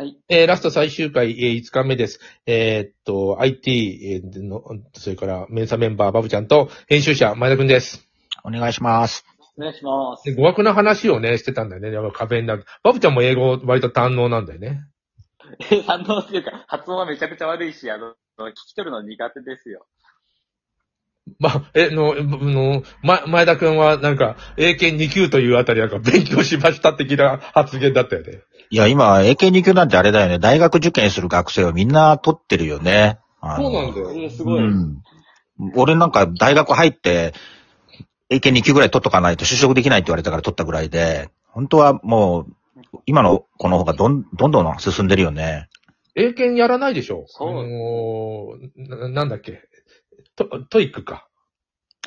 はい。えーラスト最終回、えー5日目です。えーっと、IT の、それから、メンサメンバー、バブちゃんと、編集者、前田くんです。お願いします。お願いします。で語学の話をね、してたんだよね。やっぱ壁になる。バブちゃんも英語割と堪能なんだよね。え、反応っていうか、発音はめちゃくちゃ悪いし、あの、聞き取るの苦手ですよ。まあ、え、の、の、ま、前田くんは、なんか、英検2級というあたりなんか勉強しました的な発言だったよね。いや、今、英検2級なんてあれだよね。大学受験する学生はみんな取ってるよね。あのそうなんだよ。え、すごい。うん。俺なんか大学入って、英検2級ぐらい取っとかないと就職できないって言われたから取ったぐらいで、本当はもう、今の子の方がどん、どんどん進んでるよね。英検やらないでしょ？そうあのななんだっけ？ト、 TOEICか。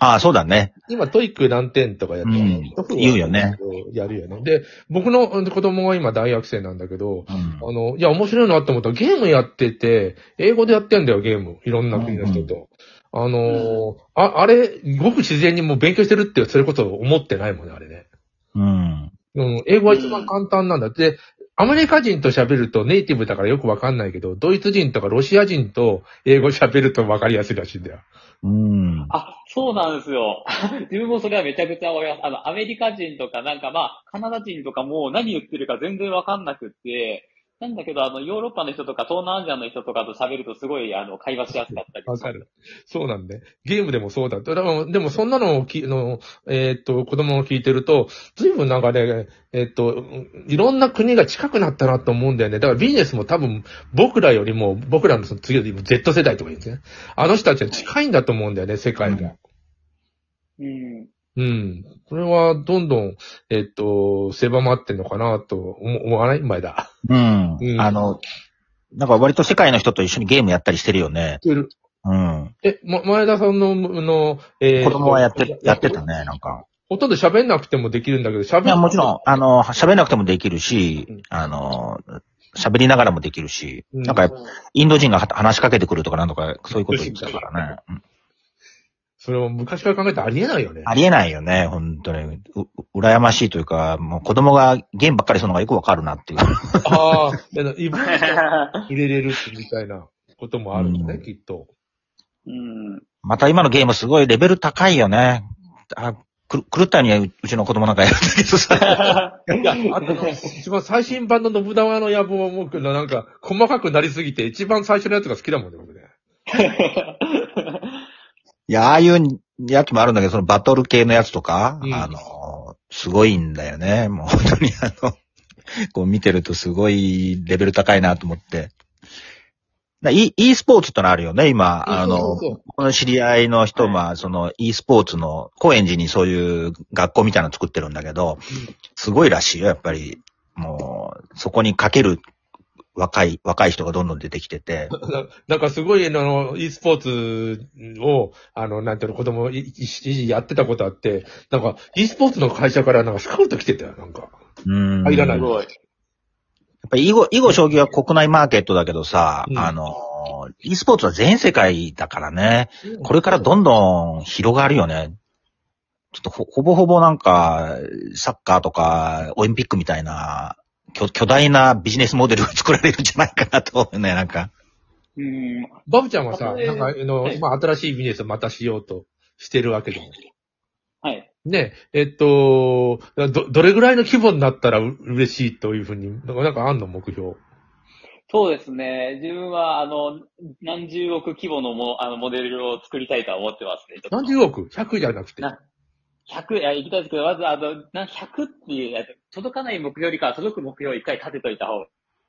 ああ、そうだね。今、 TOEIC何点とかやってるうん言うよね。やるよね。で、僕のうん子供が今大学生なんだけど、うん。あの、いや、面白いなって思ったらゲームやってて、英語でやってんだよ、ゲーム。いろんな国の人と。あのーあ、あれ、ごく自然にもう勉強してるって、それこそ思ってないもんね、あれね。うん。うん、英語は一番簡単なんだって。アメリカ人と喋るとネイティブだからよくわかんないけど、ドイツ人とかロシア人と英語喋るとわかりやすいらしいんだよ。うん。あ、そうなんですよ。自分もそれはめちゃくちゃ思います。あの、アメリカ人とかなんかまあ、カナダ人とかも何言ってるか全然わかんなくって、なんだけど、あの、ヨーロッパの人とか東南アジアの人とかと喋るとすごい、あの、会話しやすかったり。わかる。そうなんで。ゲームでもそうだって。だからでもそんなのをきの、えーっと、子供を聞いてると、ずいぶんなんかね、えーっと、いろんな国が近くなったなと思うんだよね。だからビジネスも多分僕らよりも、僕らのその次の Z 世代とか言うんですね。あの人たちは近いんだと思うんだよね、世界が。うん。うん。これはどんどん、えーっと、狭まってんのかなと思思わない？前だ。うん。うんあの、なんか割と世界の人と一緒にゲームやったりしてるよね。うん。え、ま、前田さんの、の、えー子供はやって、やってたね、なんか。ほとんど喋んなくてもできるんだけど、喋いや、もちろん、あの、の、喋んなくてもできるしうん、あの、喋りながらもできるし、うんなんか、インド人がは話しかけてくるとかなんとか、そういうこと言ってたからね。うんそれを昔から考えたらありえないよね。ありえないよね、本当に。う、羨ましいというか、もう子供がゲームばっかりするのがよくわかるなっていう。ああ、でも異文化入れれるみたいなこともあるんだね、うんきっと。うん。また今のゲームすごいレベル高いよね。あ、く、狂ったようにうちの子供なんかやるんだけどさ。いや、あと、一番最新版の信長の野望はもう、なんか、細かくなりすぎて、一番最初のやつが好きだもんね、僕ね。いや、ああいうやつもあるんだけど、そのバトル系のやつとか、うんあの、すごいんだよね。もう本当にあの、こう見てるとすごいレベル高いなと思って。だ e, e スポーツってのあるよね、今。あの、この知り合いの人は、その e スポーツの、高円寺にそういう学校みたいなの作ってるんだけど、すごいらしいよ、やっぱり。もう、そこにかける若い、若い人がどんどん出てきてて。な なんかすごい、あの、e スポーツを、あの、なんていうの、子供、い一時やってたことあって、なんか、e スポーツの会社からなんかスカウト来てたよ、なんか。うん。入らないすごい。やっぱり囲碁、囲碁将棋は国内マーケットだけどさ、うんあの、e スポーツは全世界だからね、これからどんどん広がるよね。ちょっとほほぼほぼなんか、サッカーとか、オリンピックみたいな、巨巨大なビジネスモデルが作られるんじゃないかなと思うね、なんか。うん。バブちゃんはさ、なんか、あの、はい今新しいビジネスをまたしようとしてるわけで。はい。ね、えっと、ど、どれぐらいの規模になったらう嬉しいというふうに、なんかなんかあんの？目標。そうですね。自分は、あの、何十億規模のも、あの、モデルを作りたいとは思ってますね。何十億 ?100 じゃなくて。な100、いや、行きたいですけど、まず、あの、な100っていうやつ、届かない目標よりかは届く目標を一回立てといた方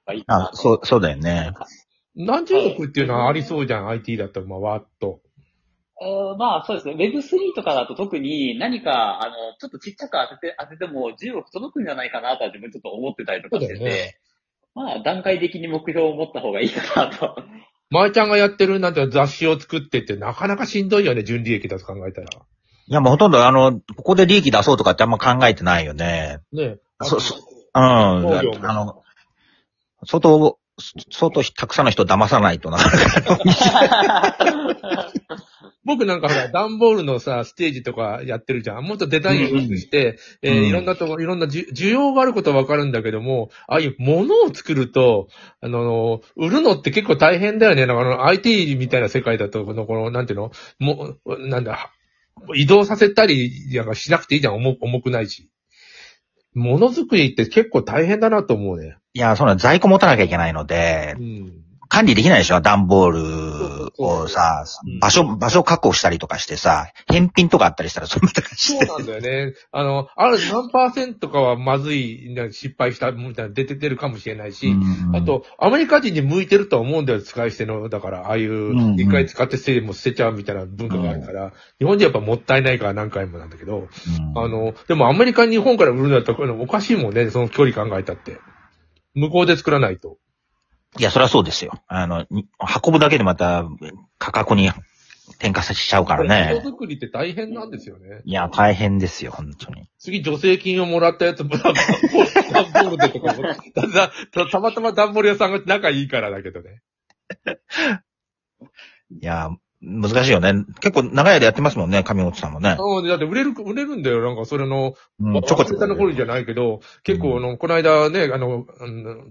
がいいかなあ、そう、そうだよね。何十億っていうのはありそうじゃん、IT だったら、まあ、わーっと。えーまあ、そうですね。Web3 とかだと特に何か、あの、ちょっとちっちゃく当てて、当てても10億届くんじゃないかなとは自分ちょっと思ってたりとかしてて、ねまあ、段階的に目標を持った方がいいかなと。まーちゃんがやってるなんて雑誌を作ってって、なかなかしんどいよね、純利益だと考えたら。いや、もうほとんどあの、ここで利益出そうとかってあんま考えてないよね。ねそ、そ、うん。あの、相当相当たくさんの人を騙さないとな。僕なんかほら、段ボールのさ、ステージとかやってるじゃん。もっとデザインをして、えーうんいろんなとこ、いろんな需要があることはわかるんだけども、ああいうものを作ると、あの、売るのって結構大変だよね。なんかあの、IT みたいな世界だと、この、この、なんていうの？もう、なんだ、移動させたりなんかしなくていいじゃん。重重くないし。ものづくりって結構大変だなと思うね。いや、そんな在庫持たなきゃいけないのでう、ん。管理できないでしょ？段ボールをさうん、場所、場所確保したりとかしてさ、返品とかあったりしたらそんなとかして。そうなんだよね。あの、ある何パーセントかはまずい、失敗したみたいなの出て出るかもしれないし、うんあ、と、アメリカ人に向いてるとは思うんだよ、使い捨ての。だから、ああいう一回使って捨ても捨てちゃうみたいな文化があるから、日本人やっぱもったいないから何回もなんだけど、うんあの、でもアメリカに日本から売るんだったらこれおかしいもんね、その距離考えたって。向こうで作らないと。いや、そりゃそうですよ。あの、に運ぶだけでまた価格に転嫁させちゃうからね。人作りって大変なんですよね。いや、大変ですよ、本当に。次、助成金をもらったやつも、段ボールでとかも、ただたたまたま段ボール屋さんが仲いいからだけどね。いや、難しいよね。結構長い間やってますもんね、上本さんもね。うんだって売れる、売れるんだよ。なんかそれの、うん、ちょこちょこ。下の頃じゃないけど、結構あの、この間ね、あの、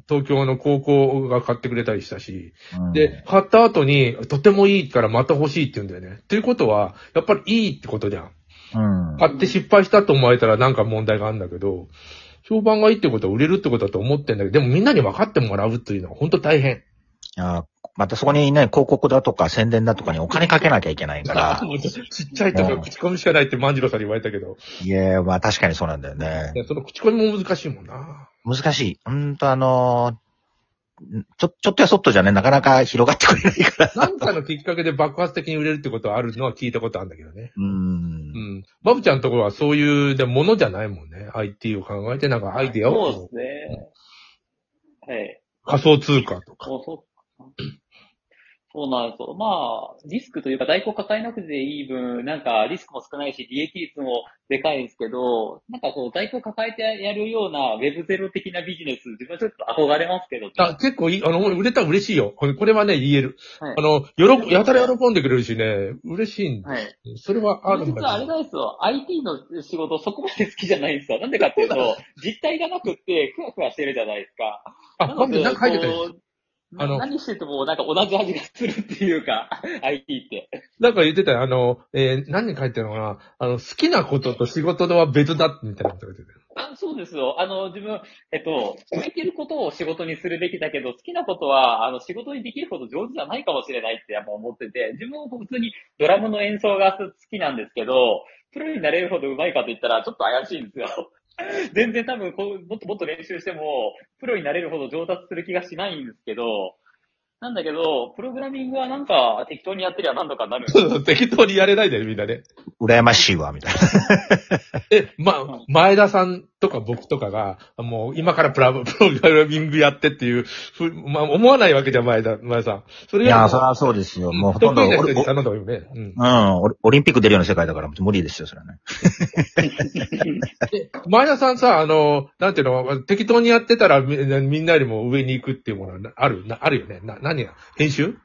東京の高校が買ってくれたりしたし、うんで、買った後に、とてもいいからまた欲しいって言うんだよね。っていうことは、やっぱりいいってことじゃん。うん。買って失敗したと思われたらなんか問題があるんだけど、評判がいいってことは売れるってことだと思ってんだけど、でもみんなに分かってもらうっていうのは本当大変。いやまたそこにね、広告だとか宣伝だとかにお金かけなきゃいけないから。ちっちゃいとか口コミしかないって万次郎さんに言われたけど、いや、まあ確かにそうなんだよねい。やその口コミも難しいもんな。難しい。ほんとあのーちょ、ちょっとやそっとじゃね、なかなか広がってくれないから。なんかのきっかけで爆発的に売れるってことはあるのは聞いたことあるんだけどね。うんう。ん。バブちゃんのところはそういうでものじゃないもんね。IT を考えてなんかアイデアをそうですね。はい。仮想通貨とか。そうそう。なんですよ。まあ、リスクというか在庫抱えなくていい分、なんかリスクも少ないし、利益率もでかいんですけど、なんかこう在庫抱えてやるような Web0 的なビジネス、自分はちょっと憧れますけど、あ、結構いい、あの、売れたら嬉しいよ。これこれはね、言える。はいあの、よろ、やたら喜んでくれるしね、嬉しいんだ。はい。それはあるん実はあれだなんですよ。IT の仕事そこまで好きじゃないんですよ。なんでかっていうと、実体がなくって、ふわふわしてるじゃないですか。あ、バブちゃんなんか書いてたよ。あの何しててもなんか同じ味がするっていうか、IT って。なんか言ってたよ。あの、えー何書いてるのかなあの、好きなことと仕事とは別だみたいなこと言ってたよ。あそうですよ。あの、自分、えっと、向いてることを仕事にするべきだけど、好きなことは、あの、仕事にできるほど上手じゃないかもしれないってやっぱ思ってて、自分も普通にドラムの演奏が好きなんですけど、プロになれるほど上手いかと言ったらちょっと怪しいんですよ。全然多分こう、もっともっと練習しても、プロになれるほど上達する気がしないんですけど、なんだけど、プログラミングはなんか適当にやってりゃ何とかなる。適当にやれないで、みんなね。羨ましいわ、みたいな。え、ま、前田さんとか僕とかが、もう今からプラ プログラミングやってっていう、ふまあ、思わないわけじゃん、前田、前田さん。それいや、がそりゃそうですよ。もうほとんど、得意な人おに頼んだ方がいいよね。うん。うん、オリンピック出るような世界だから無理ですよ、それはね。で前田さんさ、あの、なんていうの、適当にやってたらみみんなよりも上に行くっていうものはなある、なあるよね？な、何や編集？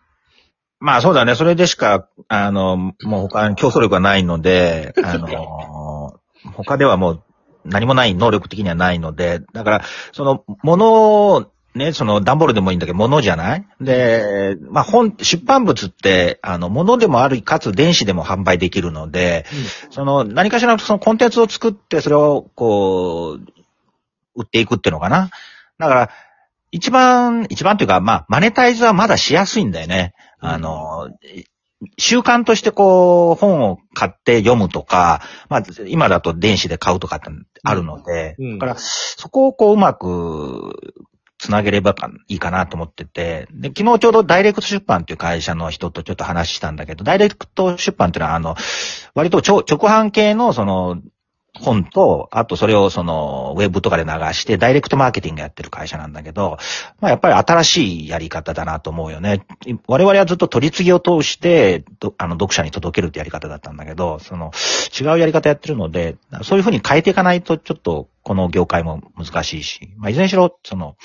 まあそうだね。それでしか、あの、もう他に競争力がないので、あの、他ではもう何もない、能力的にはないので、だから、その、ものを、ね、その、段ボールでもいいんだけど、ものじゃない？で、まあ本、出版物って、あの、ものでもある、かつ電子でも販売できるので、その、何かしらのそのコンテンツを作って、それを、こう、売っていくっていうのかな？だから、一番、一番というか、まあ、マネタイズはまだしやすいんだよね。あの、習慣としてこう、本を買って読むとか、まあ、今だと電子で買うとかってあるので、うん。だから、そこをこう、うまく、つなげればかいいかなと思ってて、で、昨日ちょうどダイレクト出版っていう会社の人とちょっと話したんだけど、ダイレクト出版っていうのは、あの、割と直直販系のその、本と、あとそれをその、ウェブとかで流して、ダイレクトマーケティングやってる会社なんだけど、まあやっぱり新しいやり方だなと思うよね。我々はずっと取り次ぎを通して、あの、読者に届けるってやり方だったんだけど、その、違うやり方やってるので、そういうふうに変えていかないと、ちょっと、この業界も難しいし。まあ、いずれにしろ、その、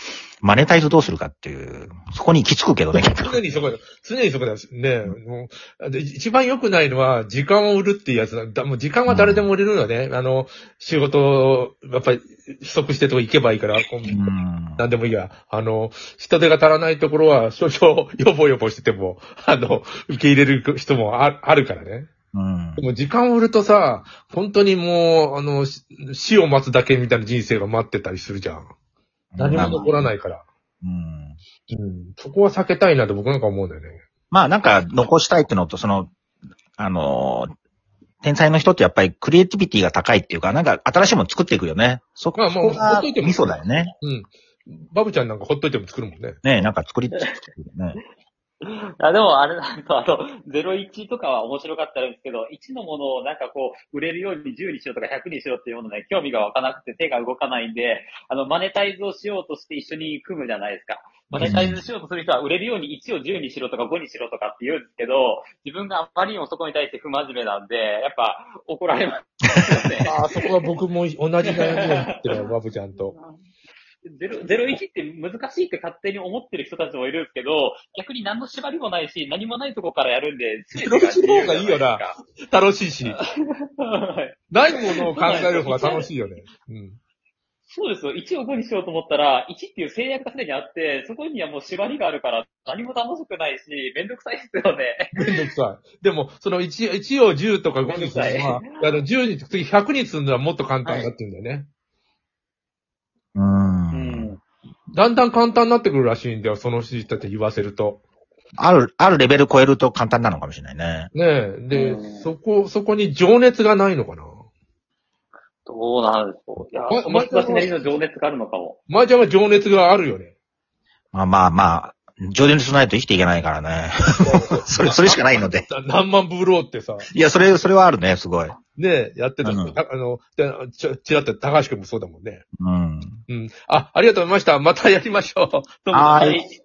マネタイズどうするかっていう、そこに行き着くけどね。常にそこだ。常にそこだし。ねもうで一番良くないのは、時間を売るっていうやつだ。だもう時間は誰でも売れるよね。あの、仕事、やっぱり、不足してるとこ行けばいいから、こううん。なんでもいいや。あの、人手が足らないところは、少々、予防予防してても、あの、受け入れる人もああるからね。うんで。も時間を売るとさ、本当にもう、あの、し死を待つだけみたいな人生が待ってたりするじゃん。何も残らないから。うん。うん。そこは避けたいなと僕なんか思うんだよね。まあなんか残したいってのと、その、あの、天才の人ってやっぱりクリエイティビティが高いっていうか、なんか新しいもの作っていくよね。そこまあもうほっといてもミソだよね。うん。バブちゃんなんかほっといても作るもんね。ねなんか作り、作ってるよね。あでも、あれなんと、あと、01とかは面白かったんですけど、1のものをなんかこう、売れるように10にしろとか100にしろっていうものね、興味が湧かなくて手が動かないんで、あの、マネタイズをしようとして一緒に組むじゃないですか。マネタイズしようとする人は売れるように1を10にしろとか5にしろとかって言うんですけど、自分があまりにもそこに対して不真面目なんで、やっぱ怒られますよね。ああ、そこは僕も同じ悩みを言ってるわ、バブちゃんと。ゼロ、ゼロ一って難しいって勝手に思ってる人たちもいるんですけど、逆に何の縛りもないし、何もないとこからやるんで、ゼロ一の方がいいよな楽しいし。は いないものを考える方が楽しいよね。うん。そうですよ。1を5にしようと思ったら、1っていう制約がすでにあって、そこにはもう縛りがあるから、何も楽しくないし、めんどくさいですよね。めんどくさい。でも、その1、1を10とか5にするのは、あの、10に、次100にするのはもっと簡単だって言うんだよね。う。うんん。だんだん簡単になってくるらしいんだよ、その人たち言わせると。ある、あるレベル超えると簡単なのかもしれないね。ねえ。でう、んそこ、そこに情熱がないのかな？どうなんでしょう。いや、まその人たちなりの情熱があるのかも。麻雀は情熱があるよね。まあまあまあ、情熱ないと生きていけないからね。それ、それしかないので。何万ブローってさ、いや、それ、それはあるね、すごい。ねえ、やってた。うんああの、でちょ、ちらっと高橋君もそうだもんね。うん。うん。あ、ありがとうございました。またやりましょう。どうはい